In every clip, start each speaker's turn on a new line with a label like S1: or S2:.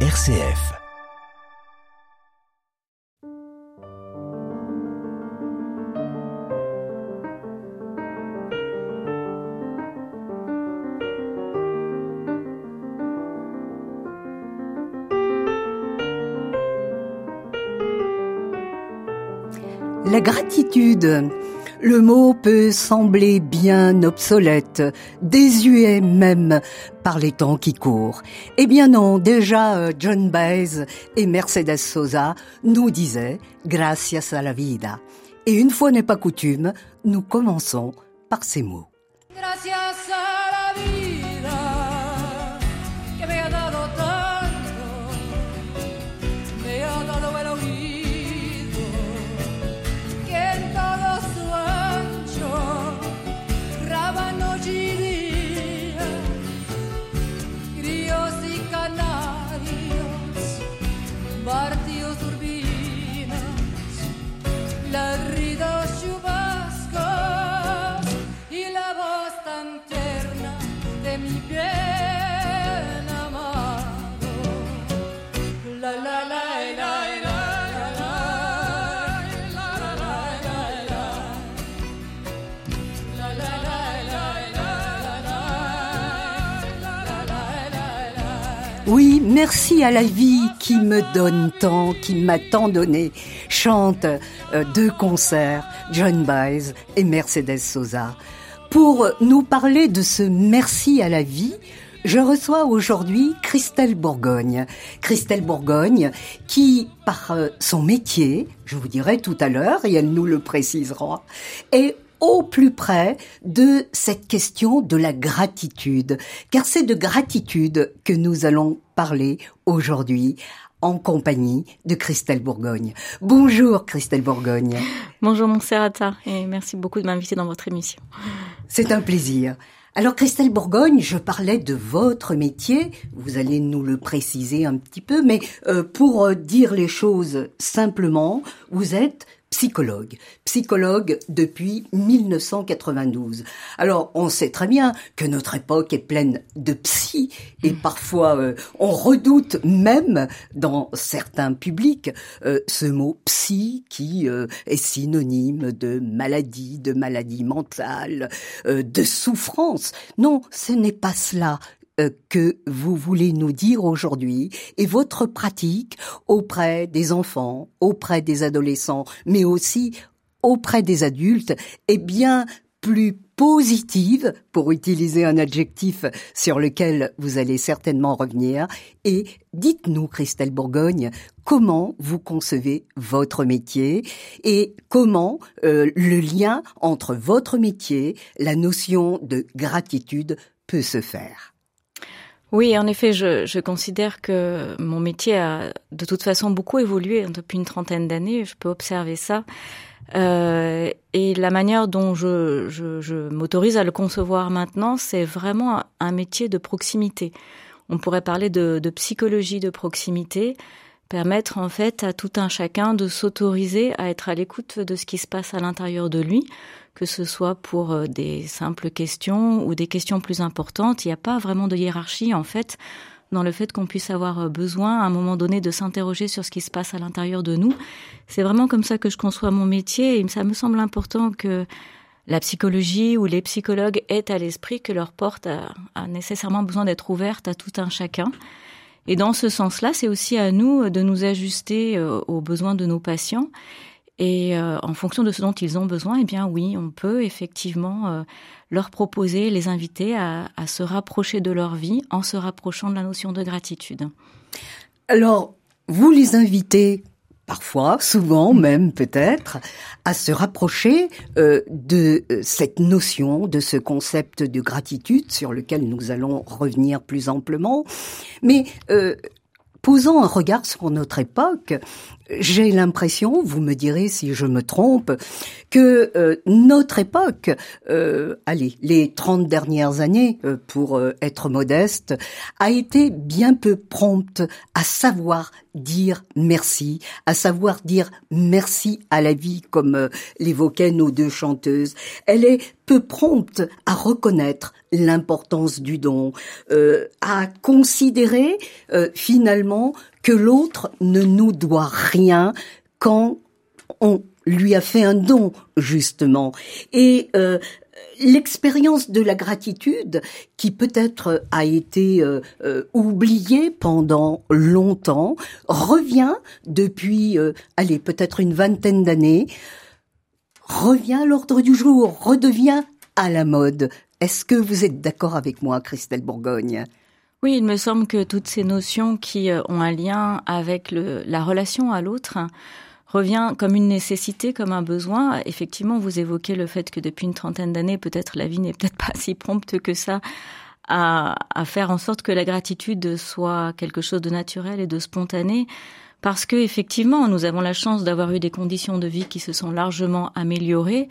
S1: RCF.
S2: La gratitude. Le mot peut sembler bien obsolète, désuet même par les temps qui courent. Eh bien non, déjà euh, John Baez et Mercedes Sosa nous disaient Gracias a la vida. Et une fois n'est pas coutume, nous commençons par ces mots. Merci à la vie qui me donne tant, qui m'a tant donné. Chante euh, deux concerts, John Baez et Mercedes Sosa. Pour nous parler de ce merci à la vie, je reçois aujourd'hui Christelle Bourgogne. Christelle Bourgogne qui, par euh, son métier, je vous dirai tout à l'heure, et elle nous le précisera, est au plus près de cette question de la gratitude, car c'est de gratitude que nous allons parler aujourd'hui en compagnie de Christelle Bourgogne. Bonjour Christelle Bourgogne.
S3: Bonjour Montserrata et merci beaucoup de m'inviter dans votre émission.
S2: C'est un plaisir. Alors Christelle Bourgogne, je parlais de votre métier, vous allez nous le préciser un petit peu, mais euh, pour euh, dire les choses simplement, vous êtes psychologue, psychologue depuis 1992. Alors on sait très bien que notre époque est pleine de psy et parfois euh, on redoute même dans certains publics euh, ce mot psy qui euh, est synonyme de maladie, de maladie mentale, de souffrance. Non, ce n'est pas cela que vous voulez nous dire aujourd'hui et votre pratique auprès des enfants, auprès des adolescents, mais aussi auprès des adultes est bien plus positive, pour utiliser un adjectif sur lequel vous allez certainement revenir. Et dites-nous, Christelle Bourgogne, comment vous concevez votre métier et comment euh, le lien entre votre métier, la notion de gratitude peut se faire.
S3: Oui, en effet, je, considère que mon métier a de toute façon beaucoup évolué depuis une trentaine d'années. Je peux observer ça. Euh, et la manière dont je, m'autorise à le concevoir maintenant, c'est vraiment un métier de proximité. On pourrait parler de psychologie de proximité, permettre en fait à tout un chacun de s'autoriser à être à l'écoute de ce qui se passe à l'intérieur de lui, que ce soit pour euh, des simples questions ou des questions plus importantes. Il n'y a pas vraiment de hiérarchie en fait dans le fait qu'on puisse avoir besoin à un moment donné de s'interroger sur ce qui se passe à l'intérieur de nous. C'est vraiment comme ça que je conçois mon métier et ça me semble important que la psychologie ou les psychologues aient à l'esprit que leur porte a, a nécessairement besoin d'être ouverte à tout un chacun. Et dans ce sens-là, c'est aussi à nous de nous ajuster aux besoins de nos patients. Et euh, en fonction de ce dont ils ont besoin, eh bien oui, on peut effectivement euh, leur proposer, les inviter à, se rapprocher de leur vie en se rapprochant de la notion de gratitude.
S2: Alors, vous les invitez parfois, souvent même peut-être, à se rapprocher euh, de cette notion, de ce concept de gratitude sur lequel nous allons revenir plus amplement. Mais euh, posant un regard sur notre époque, j'ai l'impression, vous me direz si je me trompe, que euh, notre époque, euh, allez, les 30 dernières années, euh, pour euh, être modeste, a été bien peu prompte à savoir dire merci, à savoir dire merci à la vie, comme euh, l'évoquaient nos deux chanteuses. Elle est peu prompte à reconnaître l'importance du don, euh, à considérer euh, finalement que l'autre ne nous doit rien quand on lui a fait un don, justement. Et euh, l'expérience de la gratitude, qui peut-être a été euh, euh, oubliée pendant longtemps, revient depuis, euh, allez, peut-être une vingtaine d'années, revient à l'ordre du jour, redevient à la mode. Est-ce que vous êtes d'accord avec moi, Christelle Bourgogne?
S3: Oui, il me semble que toutes ces notions qui euh, ont un lien avec la relation à l'autre revient comme une nécessité, comme un besoin. Effectivement, vous évoquez le fait que depuis une trentaine d'années, peut-être la vie n'est peut-être pas si prompte que ça à faire en sorte que la gratitude soit quelque chose de naturel et de spontané. Parce que effectivement, nous avons la chance d'avoir eu des conditions de vie qui se sont largement améliorées,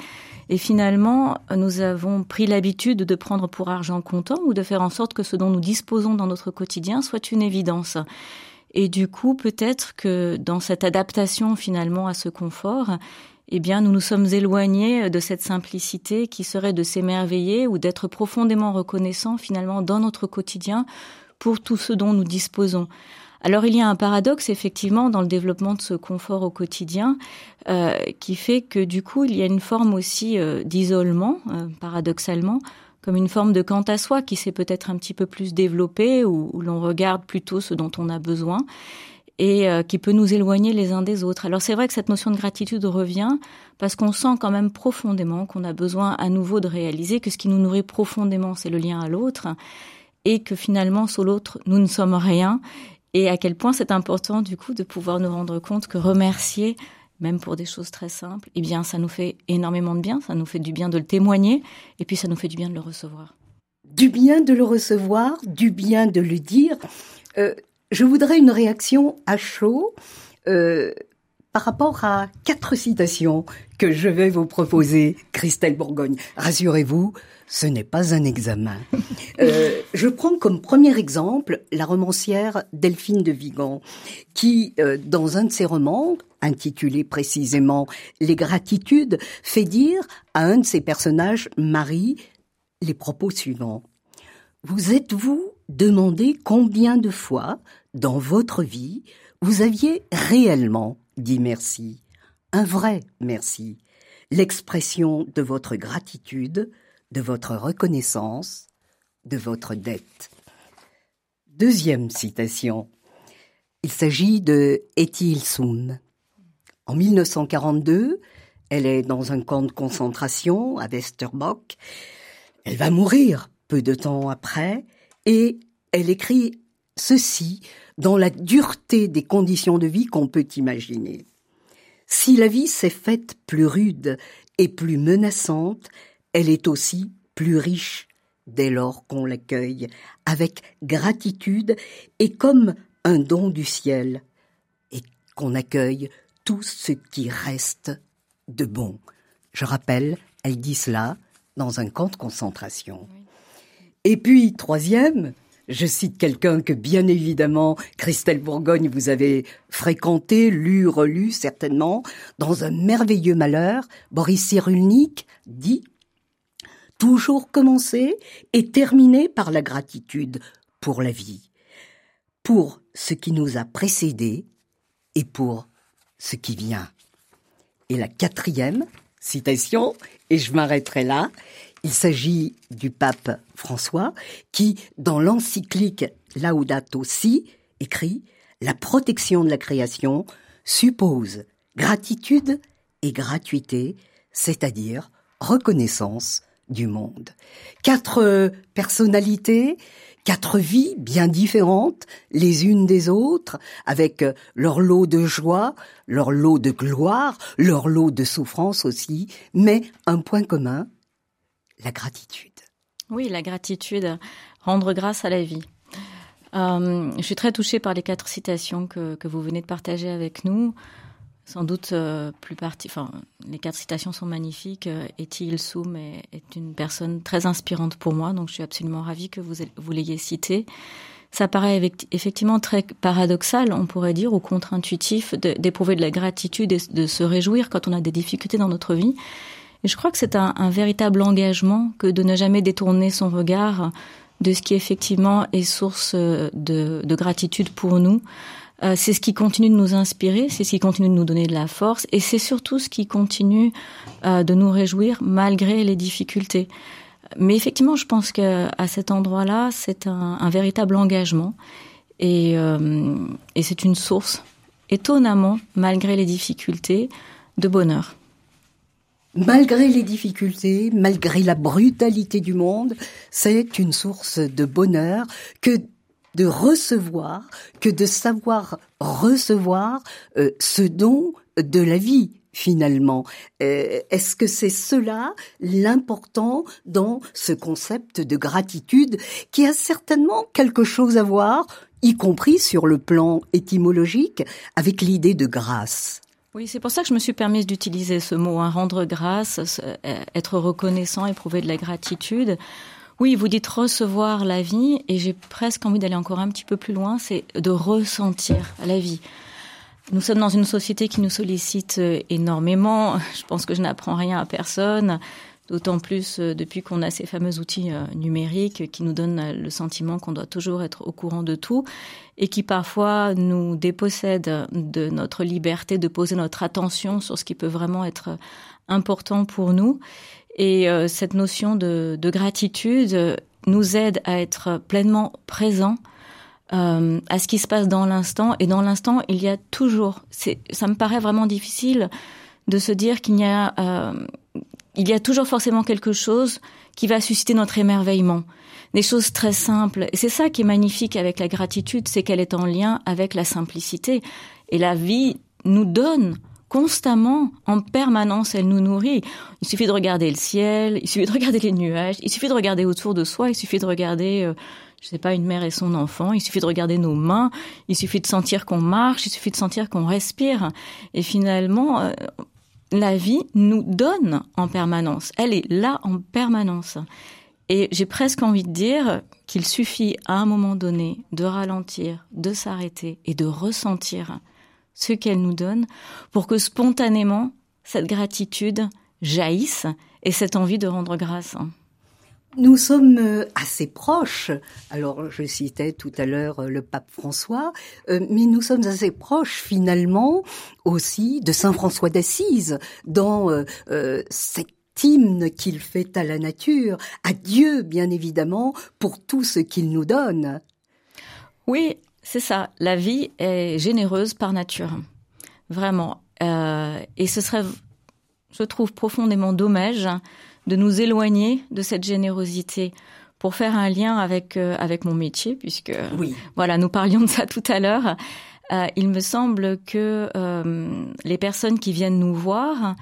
S3: et finalement, nous avons pris l'habitude de prendre pour argent comptant ou de faire en sorte que ce dont nous disposons dans notre quotidien soit une évidence. Et du coup, peut-être que dans cette adaptation finalement à ce confort, eh bien, nous nous sommes éloignés de cette simplicité qui serait de s'émerveiller ou d'être profondément reconnaissant finalement dans notre quotidien pour tout ce dont nous disposons. Alors il y a un paradoxe effectivement dans le développement de ce confort au quotidien euh, qui fait que du coup il y a une forme aussi euh, d'isolement, euh, paradoxalement, comme une forme de quant à soi qui s'est peut-être un petit peu plus développée, où, l'on regarde plutôt ce dont on a besoin et qui peut nous éloigner les uns des autres. Alors c'est vrai que cette notion de gratitude revient parce qu'on sent quand même profondément qu'on a besoin à nouveau de réaliser que ce qui nous nourrit profondément, c'est le lien à l'autre et que finalement, sur l'autre, nous ne sommes rien et à quel point c'est important du coup de pouvoir nous rendre compte que remercier même pour des choses très simples, eh bien ça nous fait énormément de bien, ça nous fait du bien de le témoigner et puis ça nous fait du bien de le recevoir.
S2: Du bien de le recevoir, du bien de le dire. Euh, je voudrais une réaction à chaud euh, par rapport à quatre citations que je vais vous proposer, Christelle Bourgogne. Rassurez-vous, ce n'est pas un examen. Euh, je prends comme premier exemple la romancière Delphine de Vigan, qui, euh, dans un de ses romans, intitulé précisément Les gratitudes, fait dire à un de ses personnages, Marie, les propos suivants. Vous êtes-vous demandé combien de fois, dans votre vie, vous aviez réellement dit merci? Un vrai merci. L'expression de votre gratitude, de votre reconnaissance, de votre dette. Deuxième citation. Il s'agit de Ilsoun. En 1942, elle est dans un camp de concentration à Westerbock. Elle va mourir peu de temps après et elle écrit ceci dans la dureté des conditions de vie qu'on peut imaginer. Si la vie s'est faite plus rude et plus menaçante, elle est aussi plus riche dès lors qu'on l'accueille avec gratitude et comme un don du ciel, et qu'on accueille tout ce qui reste de bon. Je rappelle, elle dit cela dans un camp de concentration. Et puis, troisième, je cite quelqu'un que bien évidemment, Christelle Bourgogne, vous avez fréquenté, lu, relu certainement, dans un merveilleux malheur, Boris Cyrulnik dit toujours commencer et terminer par la gratitude pour la vie, pour ce qui nous a précédés et pour ce qui vient. Et la quatrième citation, et je m'arrêterai là, il s'agit du pape François qui, dans l'encyclique Laudato Si, écrit La protection de la création suppose gratitude et gratuité, c'est-à-dire reconnaissance du monde. Quatre personnalités, quatre vies bien différentes les unes des autres, avec leur lot de joie, leur lot de gloire, leur lot de souffrance aussi, mais un point commun, la gratitude.
S3: Oui, la gratitude, rendre grâce à la vie. Euh, je suis très touchée par les quatre citations que vous venez de partager avec nous. Sans doute euh, plus partie. Enfin, les quatre citations sont magnifiques. Euh, Eti Ilsoum est, une personne très inspirante pour moi, donc je suis absolument ravie que vous, vous l'ayez cité. Ça paraît effectivement très paradoxal, on pourrait dire, ou contre-intuitif d'éprouver de, la gratitude et de se réjouir quand on a des difficultés dans notre vie. Et je crois que c'est un, véritable engagement que de ne jamais détourner son regard de ce qui effectivement est source de, de gratitude pour nous. Euh, c'est ce qui continue de nous inspirer, c'est ce qui continue de nous donner de la force, et c'est surtout ce qui continue euh, de nous réjouir malgré les difficultés. Mais effectivement, je pense qu'à cet endroit-là, c'est un, un, véritable engagement, et, euh, et c'est une source, étonnamment, malgré les difficultés, de bonheur.
S2: Malgré les difficultés, malgré la brutalité du monde, c'est une source de bonheur que de recevoir que de savoir recevoir euh, ce don de la vie finalement. Euh, est-ce que c'est cela l'important dans ce concept de gratitude qui a certainement quelque chose à voir, y compris sur le plan étymologique, avec l'idée de grâce?
S3: Oui, c'est pour ça que je me suis permise d'utiliser ce mot, hein, rendre grâce, être reconnaissant, éprouver de la gratitude. Oui, vous dites recevoir la vie, et j'ai presque envie d'aller encore un petit peu plus loin, c'est de ressentir la vie. Nous sommes dans une société qui nous sollicite euh, énormément. Je pense que je n'apprends rien à personne, d'autant plus euh, depuis qu'on a ces fameux outils euh, numériques qui nous donnent le sentiment qu'on doit toujours être au courant de tout et qui parfois nous dépossèdent de notre liberté de poser notre attention sur ce qui peut vraiment être important pour nous. Et euh, cette notion de, de, gratitude nous aide à être pleinement présents euh, à ce qui se passe dans l'instant. Et dans l'instant, il y a toujours. Ça me paraît vraiment difficile de se dire qu'il y a, euh, il y a toujours forcément quelque chose qui va susciter notre émerveillement. Des choses très simples. Et c'est ça qui est magnifique avec la gratitude, c'est qu'elle est en lien avec la simplicité. Et la vie nous donne constamment, en permanence, elle nous nourrit. Il suffit de regarder le ciel, il suffit de regarder les nuages, il suffit de regarder autour de soi, il suffit de regarder, euh, je sais pas, une mère et son enfant, il suffit de regarder nos mains, il suffit de sentir qu'on marche, il suffit de sentir qu'on respire. Et finalement, euh, la vie nous donne en permanence. Elle est là en permanence. Et j'ai presque envie de dire qu'il suffit à un moment donné de ralentir, de s'arrêter et de ressentir ce qu'elle nous donne, pour que spontanément, cette gratitude jaillisse et cette envie de rendre grâce.
S2: Nous sommes euh, assez proches. Alors, je citais tout à l'heure euh, le pape François, euh, mais nous sommes assez proches finalement aussi de Saint François d'Assise dans cet hymne qu'il fait à la nature, à Dieu bien évidemment, pour tout ce qu'il nous donne.
S3: Oui, c'est ça. La vie est généreuse par nature. Vraiment. Euh, et ce serait, je trouve, profondément dommage de nous éloigner de cette générosité pour faire un lien avec euh, avec mon métier puisque oui. voilà nous parlions de ça tout à l'heure euh, il me semble que euh, les personnes qui viennent nous voir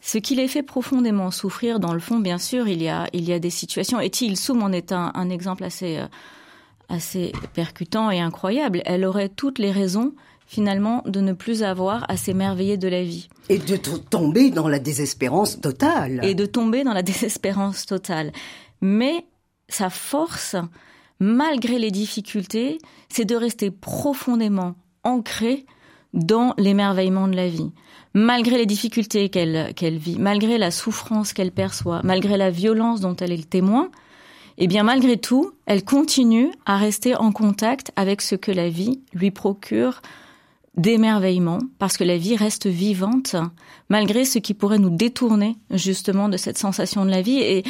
S3: ce qui les fait profondément souffrir dans le fond bien sûr il y a il y a des situations et il Soum en est un, un exemple assez assez percutant et incroyable. Elle aurait toutes les raisons finalement de ne plus avoir à s'émerveiller de la vie.
S2: Et de tomber dans la désespérance totale.
S3: Et de tomber dans la désespérance totale. Mais sa force, malgré les difficultés, c'est de rester profondément ancrée dans l'émerveillement de la vie. Malgré les difficultés qu'elle qu'elle vit, malgré la souffrance qu'elle perçoit, malgré la violence dont elle est le témoin, eh bien malgré tout, elle continue à rester en contact avec ce que la vie lui procure d'émerveillement, parce que la vie reste vivante, malgré ce qui pourrait nous détourner justement de cette sensation de la vie. Et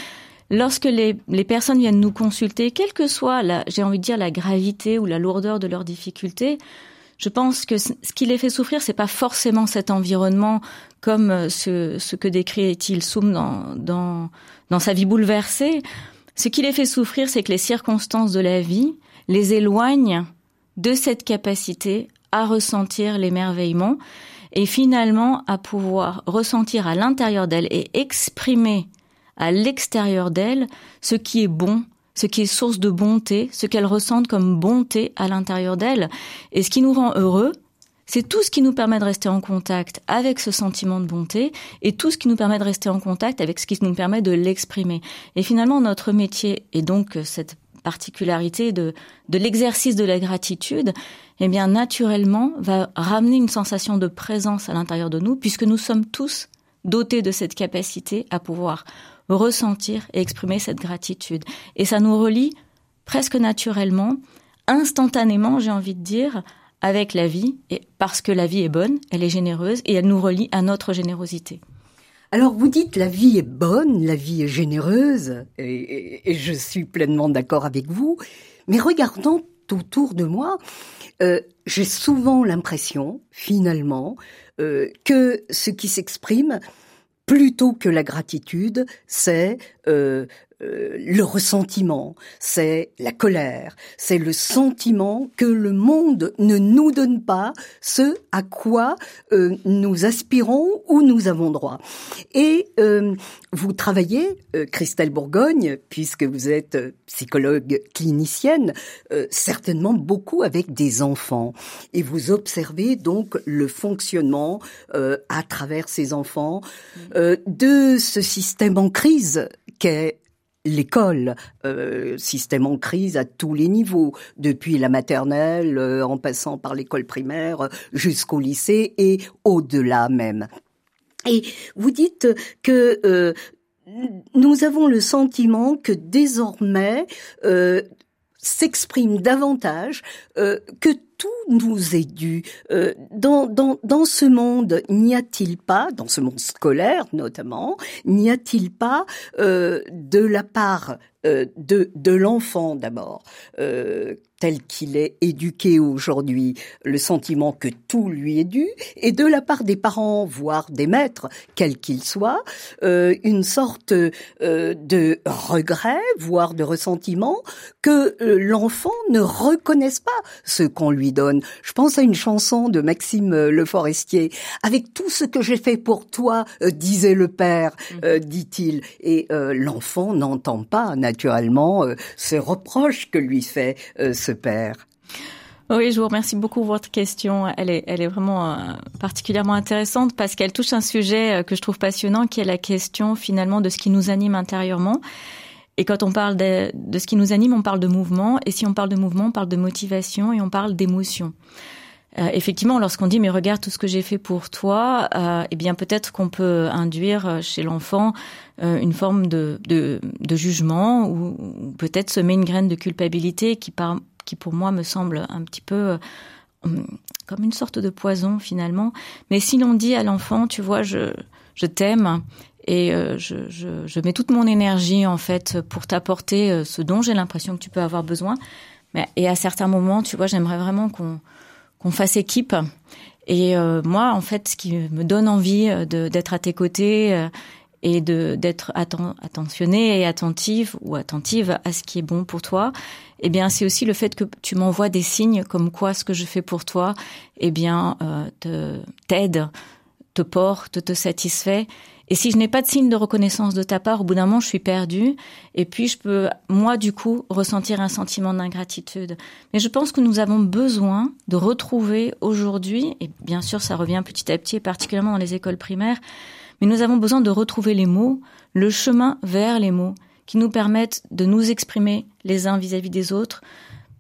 S3: lorsque les, les personnes viennent nous consulter, quelle que soit, j'ai envie de dire, la gravité ou la lourdeur de leurs difficultés, je pense que ce qui les fait souffrir, c'est pas forcément cet environnement comme ce, ce que décrit Ethel Soum dans, dans, dans sa vie bouleversée, ce qui les fait souffrir, c'est que les circonstances de la vie les éloignent de cette capacité à ressentir l'émerveillement et finalement à pouvoir ressentir à l'intérieur d'elle et exprimer à l'extérieur d'elle ce qui est bon, ce qui est source de bonté, ce qu'elle ressentent comme bonté à l'intérieur d'elle. Et ce qui nous rend heureux, c'est tout ce qui nous permet de rester en contact avec ce sentiment de bonté et tout ce qui nous permet de rester en contact avec ce qui nous permet de l'exprimer. Et finalement, notre métier, et donc cette particularité de, l'exercice de la gratitude, eh bien, naturellement, va ramener une sensation de présence à l'intérieur de nous, puisque nous sommes tous dotés de cette capacité à pouvoir ressentir et exprimer cette gratitude. Et ça nous relie presque naturellement, instantanément, j'ai envie de dire, avec la vie, et parce que la vie est bonne, elle est généreuse, et elle nous relie à notre générosité.
S2: Alors vous dites la vie est bonne, la vie est généreuse, et, je suis pleinement d'accord avec vous, mais regardons autour de moi, euh, j'ai souvent l'impression, finalement, euh, que ce qui s'exprime, plutôt que la gratitude, c'est euh, euh, le ressentiment, c'est la colère, c'est le sentiment que le monde ne nous donne pas ce à quoi euh, nous aspirons ou nous avons droit. Et euh, vous travaillez, Christelle Bourgogne, puisque vous êtes psychologue clinicienne, certainement beaucoup avec des enfants. Et vous observez donc le fonctionnement à travers ces enfants de ce système en crise qu'est l'école, euh, système en crise à tous les niveaux, depuis la maternelle, euh, en passant par l'école primaire, jusqu'au lycée et au-delà même. Et vous dites que euh, nous avons le sentiment que désormais s'exprime davantage que tout nous est dû. Euh, dans, dans, dans ce monde, n'y a-t-il pas, dans ce monde scolaire notamment, n'y a-t-il pas euh, de la part euh, de, de l'enfant d'abord, tel qu'il est éduqué aujourd'hui, le sentiment que tout lui est dû, et de la part des parents, voire des maîtres, quels qu'ils soient, une sorte de regret, voire de ressentiment, que l'enfant ne reconnaisse pas ce qu'on lui donne. Je pense à une chanson de Maxime euh, Le Forestier. Avec tout ce que j'ai fait pour toi, euh, disait le père, euh, dit-il. Et l'enfant n'entend pas naturellement ce reproche que lui fait ce père.
S3: Oui, je vous remercie beaucoup pour votre question. Elle est, elle est vraiment particulièrement intéressante parce qu'elle touche un sujet que je trouve passionnant, qui est la question finalement de ce qui nous anime intérieurement. Et quand on parle de, ce qui nous anime, on parle de mouvement. Et si on parle de mouvement, on parle de motivation et on parle d'émotion. Euh, effectivement, lorsqu'on dit mais regarde tout ce que j'ai fait pour toi, euh, eh bien peut-être qu'on peut induire chez l'enfant euh, une forme de, de, jugement ou, ou peut-être semer une graine de culpabilité qui, par, qui pour moi me semble un petit peu euh, comme une sorte de poison finalement. Mais si l'on dit à l'enfant, tu vois, je, je t'aime et euh, je, je, je, mets toute mon énergie en fait pour t'apporter euh, ce dont j'ai l'impression que tu peux avoir besoin. Mais, et à certains moments, tu vois, j'aimerais vraiment qu'on qu'on fasse équipe. Et euh, moi, en fait, ce qui me donne envie d'être à tes côtés et de d'être atten, attentionné et attentive ou attentive à ce qui est bon pour toi, eh bien, c'est aussi le fait que tu m'envoies des signes comme quoi ce que je fais pour toi, eh bien, euh, t'aide, te porte, te satisfait et si je n'ai pas de signe de reconnaissance de ta part, au bout d'un moment, je suis perdue. Et puis, je peux, moi, du coup, ressentir un sentiment d'ingratitude. Mais je pense que nous avons besoin de retrouver aujourd'hui, et bien sûr, ça revient petit à petit, particulièrement dans les écoles primaires, mais nous avons besoin de retrouver les mots, le chemin vers les mots, qui nous permettent de nous exprimer les uns vis-à-vis -vis des autres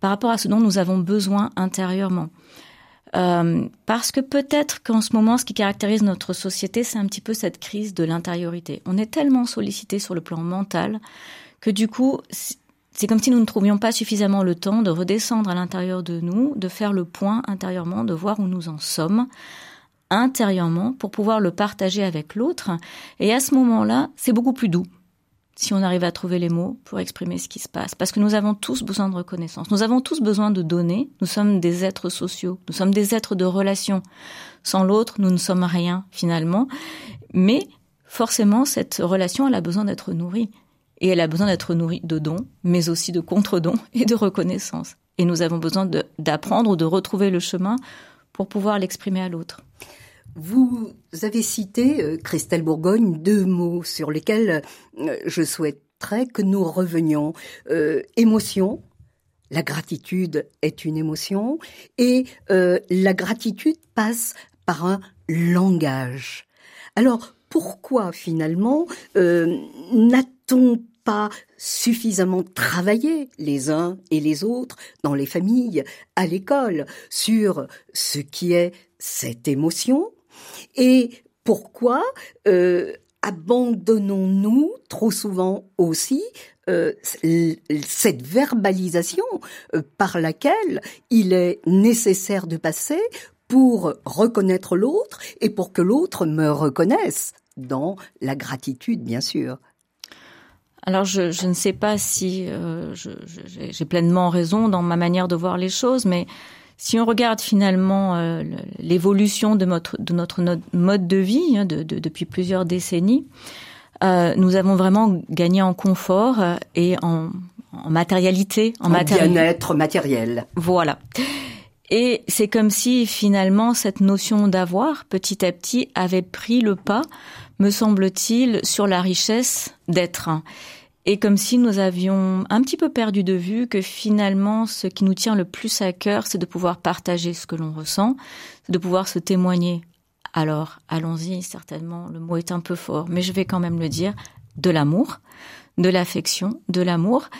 S3: par rapport à ce dont nous avons besoin intérieurement. Euh, parce que peut-être qu'en ce moment, ce qui caractérise notre société, c'est un petit peu cette crise de l'intériorité. On est tellement sollicité sur le plan mental que du coup, c'est comme si nous ne trouvions pas suffisamment le temps de redescendre à l'intérieur de nous, de faire le point intérieurement, de voir où nous en sommes intérieurement pour pouvoir le partager avec l'autre. Et à ce moment-là, c'est beaucoup plus doux si on arrive à trouver les mots pour exprimer ce qui se passe. Parce que nous avons tous besoin de reconnaissance. Nous avons tous besoin de donner. Nous sommes des êtres sociaux. Nous sommes des êtres de relation. Sans l'autre, nous ne sommes rien, finalement. Mais, forcément, cette relation, elle a besoin d'être nourrie. Et elle a besoin d'être nourrie de dons, mais aussi de contre-dons et de reconnaissance. Et nous avons besoin d'apprendre ou de retrouver le chemin pour pouvoir l'exprimer à l'autre.
S2: Vous avez cité, euh, Christelle Bourgogne, deux mots sur lesquels euh, je souhaiterais que nous revenions. Euh, émotion la gratitude est une émotion et euh, la gratitude passe par un langage. Alors pourquoi finalement n'a-t-on pas suffisamment travaillé les uns et les autres dans les familles, à l'école, sur ce qui est cette émotion et pourquoi euh, abandonnons-nous trop souvent aussi euh, cette verbalisation euh, par laquelle il est nécessaire de passer pour reconnaître l'autre et pour que l'autre me reconnaisse dans la gratitude, bien sûr.
S3: Alors je, ne sais pas si j'ai pleinement raison dans ma manière de voir les choses, mais si on regarde finalement euh, l'évolution de notre, de notre mode de vie hein, de, de, depuis plusieurs décennies, euh, nous avons vraiment gagné en confort euh, et en, en matérialité,
S2: en, en bien-être matériel.
S3: Voilà. Et c'est comme si finalement cette notion d'avoir, petit à petit, avait pris le pas, me semble-t-il, sur la richesse d'être. Et comme si nous avions un petit peu perdu de vue que finalement, ce qui nous tient le plus à cœur, c'est de pouvoir partager ce que l'on ressent, de pouvoir se témoigner. Alors, allons-y, certainement, le mot est un peu fort, mais je vais quand même le dire, de l'amour, de l'affection, de l'amour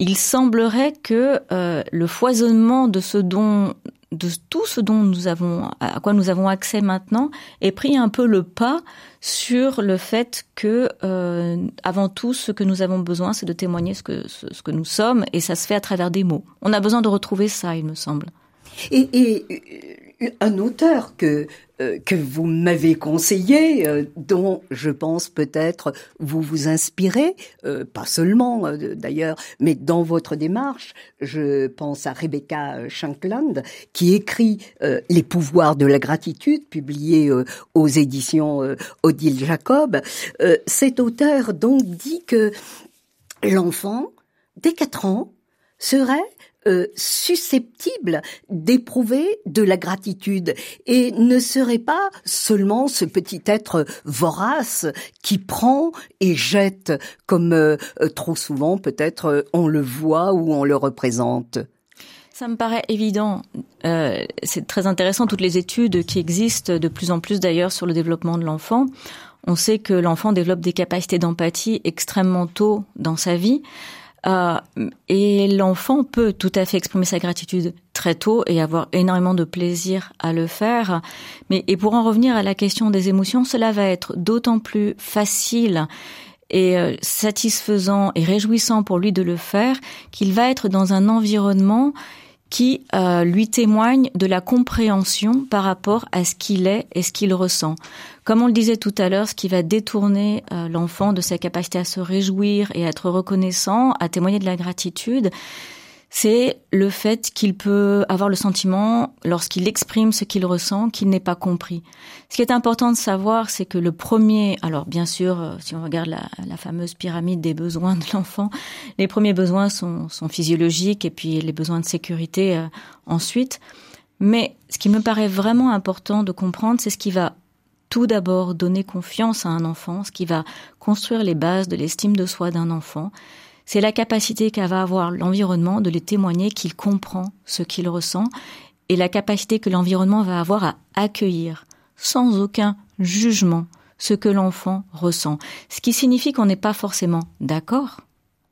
S3: il semblerait que euh, le foisonnement de ce dont de tout ce dont nous avons à quoi nous avons accès maintenant ait pris un peu le pas sur le fait que euh, avant tout ce que nous avons besoin c'est de témoigner ce que ce, que nous sommes et ça se fait à travers des mots. On a besoin de retrouver ça, il me semble.
S2: Et, et un auteur que euh, que vous m'avez conseillé, euh, dont je pense peut-être vous vous inspirez, euh, pas seulement d'ailleurs, mais dans votre démarche, je pense à Rebecca Shankland, qui écrit Les pouvoirs de la gratitude, publié aux éditions Odile Jacob. cet auteur donc dit que l'enfant, dès quatre ans, serait euh, susceptible d'éprouver de la gratitude et ne serait pas seulement ce petit être vorace qui prend et jette comme euh, trop souvent peut-être on le voit ou on le représente.
S3: Ça me paraît évident. Euh, c'est très intéressant toutes les études qui existent de plus en plus d'ailleurs sur le développement de l'enfant. On sait que l'enfant développe des capacités d'empathie extrêmement tôt dans sa vie. Euh, et l'enfant peut tout à fait exprimer sa gratitude très tôt et avoir énormément de plaisir à le faire. Mais et pour en revenir à la question des émotions, cela va être d'autant plus facile et euh, satisfaisant et réjouissant pour lui de le faire qu'il va être dans un environnement qui euh, lui témoigne de la compréhension par rapport à ce qu'il est et ce qu'il ressent. Comme on le disait tout à l'heure, ce qui va détourner euh, l'enfant de sa capacité à se réjouir et à être reconnaissant, à témoigner de la gratitude, c'est le fait qu'il peut avoir le sentiment, lorsqu'il exprime ce qu'il ressent, qu'il n'est pas compris. Ce qui est important de savoir, c'est que le premier, alors bien sûr, euh, si on regarde la, fameuse pyramide des besoins de l'enfant, les premiers besoins sont, sont, physiologiques et puis les besoins de sécurité euh, ensuite. Mais ce qui me paraît vraiment important de comprendre, c'est ce qui va tout d'abord donner confiance à un enfant, ce qui va construire les bases de l'estime de soi d'un enfant, c'est la capacité qu'a va avoir l'environnement de les témoigner qu'il comprend ce qu'il ressent et la capacité que l'environnement va avoir à accueillir sans aucun jugement ce que l'enfant ressent. Ce qui signifie qu'on n'est pas forcément d'accord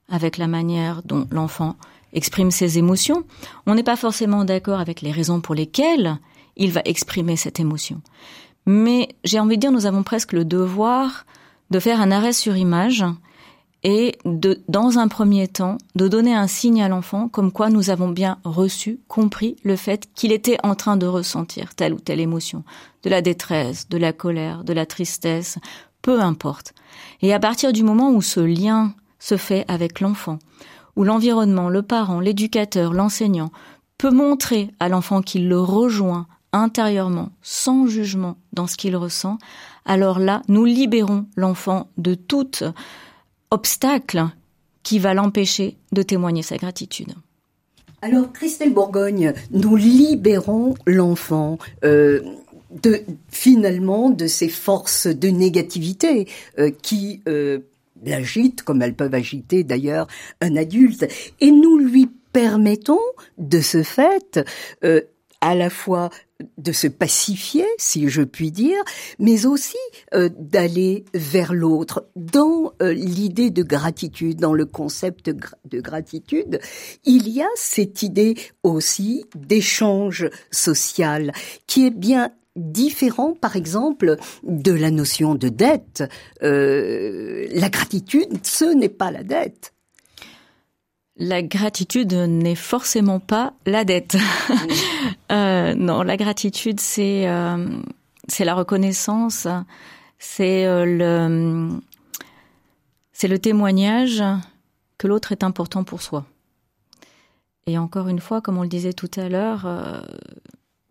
S3: avec la manière dont l'enfant exprime ses émotions. On n'est pas forcément d'accord avec les raisons pour lesquelles il va exprimer cette émotion. Mais j'ai envie de dire, nous avons presque le devoir de faire un arrêt sur image et de, dans un premier temps, de donner un signe à l'enfant comme quoi nous avons bien reçu, compris le fait qu'il était en train de ressentir telle ou telle émotion, de la détresse, de la colère, de la tristesse, peu importe. Et à partir du moment où ce lien se fait avec l'enfant, où l'environnement, le parent, l'éducateur, l'enseignant peut montrer à l'enfant qu'il le rejoint intérieurement, sans jugement dans ce qu'il ressent, alors là, nous libérons l'enfant de toute obstacle qui va l'empêcher de témoigner sa gratitude.
S2: Alors, Christelle Bourgogne, nous libérons l'enfant. Euh, de finalement de ces forces de négativité euh, qui euh, l'agitent comme elles peuvent agiter d'ailleurs un adulte et nous lui permettons de ce fait euh, à la fois de se pacifier, si je puis dire, mais aussi euh, d'aller vers l'autre. Dans euh, l'idée de gratitude, dans le concept de gratitude, il y a cette idée aussi d'échange social qui est bien différent, par exemple, de la notion de dette. Euh, la gratitude, ce n'est pas la dette.
S3: La gratitude n'est forcément pas la dette. Euh, non, la gratitude, c'est euh, la reconnaissance, c'est euh, le c'est le témoignage que l'autre est important pour soi. Et encore une fois, comme on le disait tout à l'heure,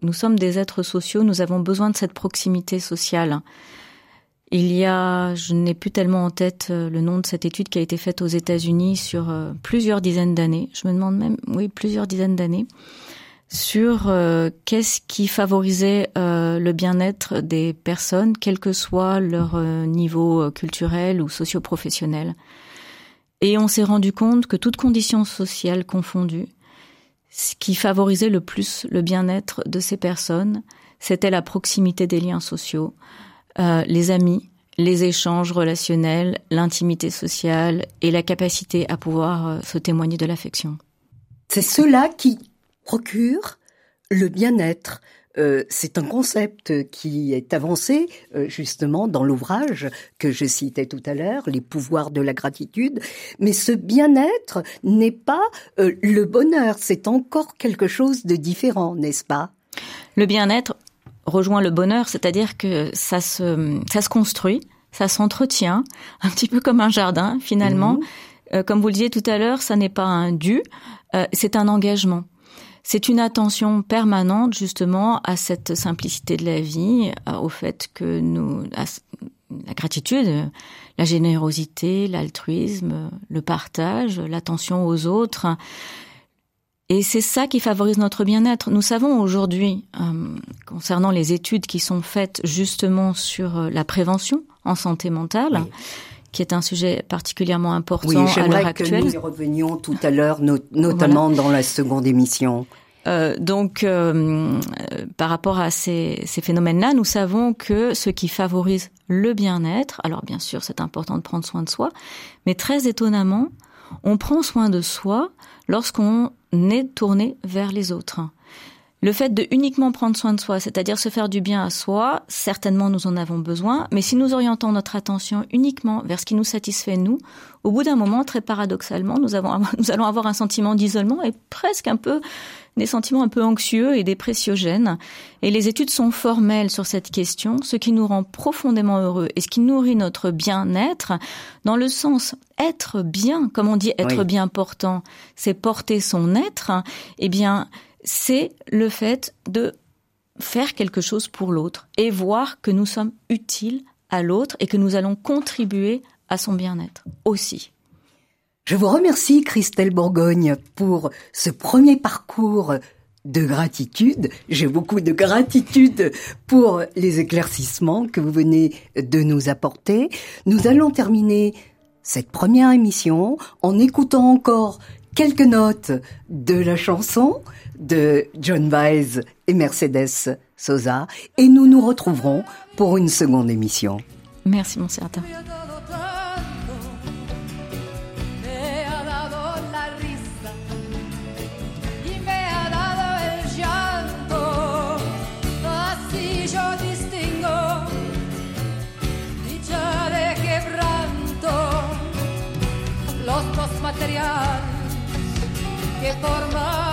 S3: nous sommes des êtres sociaux, nous avons besoin de cette proximité sociale. Il y a, je n'ai plus tellement en tête le nom de cette étude qui a été faite aux États-Unis sur plusieurs dizaines d'années. Je me demande même, oui, plusieurs dizaines d'années, sur euh, qu'est-ce qui favorisait le bien-être des personnes, quel que soit leur niveau culturel ou socio-professionnel. Et on s'est rendu compte que toutes conditions sociales confondues, ce qui favorisait le plus le bien-être de ces personnes, c'était la proximité des liens sociaux, euh, les amis, les échanges relationnels, l'intimité sociale et la capacité à pouvoir euh, se témoigner de l'affection.
S2: C'est cela qui procure le bien-être. Euh, c'est un concept qui est avancé justement dans l'ouvrage que je citais tout à l'heure, Les pouvoirs de la gratitude. Mais ce bien-être n'est pas le bonheur, c'est encore quelque chose de différent, n'est-ce pas?
S3: Le bien-être, rejoint le bonheur, c'est-à-dire que ça se, ça se construit, ça s'entretient, un petit peu comme un jardin finalement. Euh, comme vous le disiez tout à l'heure, ça n'est pas un dû, euh, c'est un engagement. C'est une attention permanente justement à cette simplicité de la vie, au fait que nous, la gratitude, la générosité, l'altruisme, le partage, l'attention aux autres, et c'est ça qui favorise notre bien-être. Nous savons aujourd'hui, euh, concernant les études qui sont faites justement sur euh, la prévention en santé mentale, qui est un sujet particulièrement important
S2: oui,
S3: à l'heure actuelle.
S2: Que nous y revenions tout à l'heure, notamment dans la seconde émission.
S3: Euh, donc, euh, par rapport à ces, ces phénomènes-là, nous savons que ce qui favorise le bien-être, alors bien sûr, c'est important de prendre soin de soi, mais très étonnamment, on prend soin de soi lorsqu'on est tourné vers les autres. Le fait de uniquement prendre soin de soi, c'est-à-dire se faire du bien à soi, certainement nous en avons besoin, mais si nous orientons notre attention uniquement vers ce qui nous satisfait nous, au bout d'un moment, très paradoxalement, nous, avons, nous allons avoir un sentiment d'isolement et presque un peu des sentiments un peu anxieux et dépressiogènes. Et les études sont formelles sur cette question, ce qui nous rend profondément heureux et ce qui nourrit notre bien-être dans le sens être bien, comme on dit être bien portant, c'est porter son être, eh bien, c'est le fait de faire quelque chose pour l'autre et voir que nous sommes utiles à l'autre et que nous allons contribuer à son bien-être aussi.
S2: Je vous remercie Christelle Bourgogne pour ce premier parcours de gratitude. J'ai beaucoup de gratitude pour les éclaircissements que vous venez de nous apporter. Nous allons terminer cette première émission en écoutant encore quelques notes de la chanson de John Baez et Mercedes Sosa et nous nous retrouverons pour une seconde émission.
S3: Merci mon certain.
S4: material que forma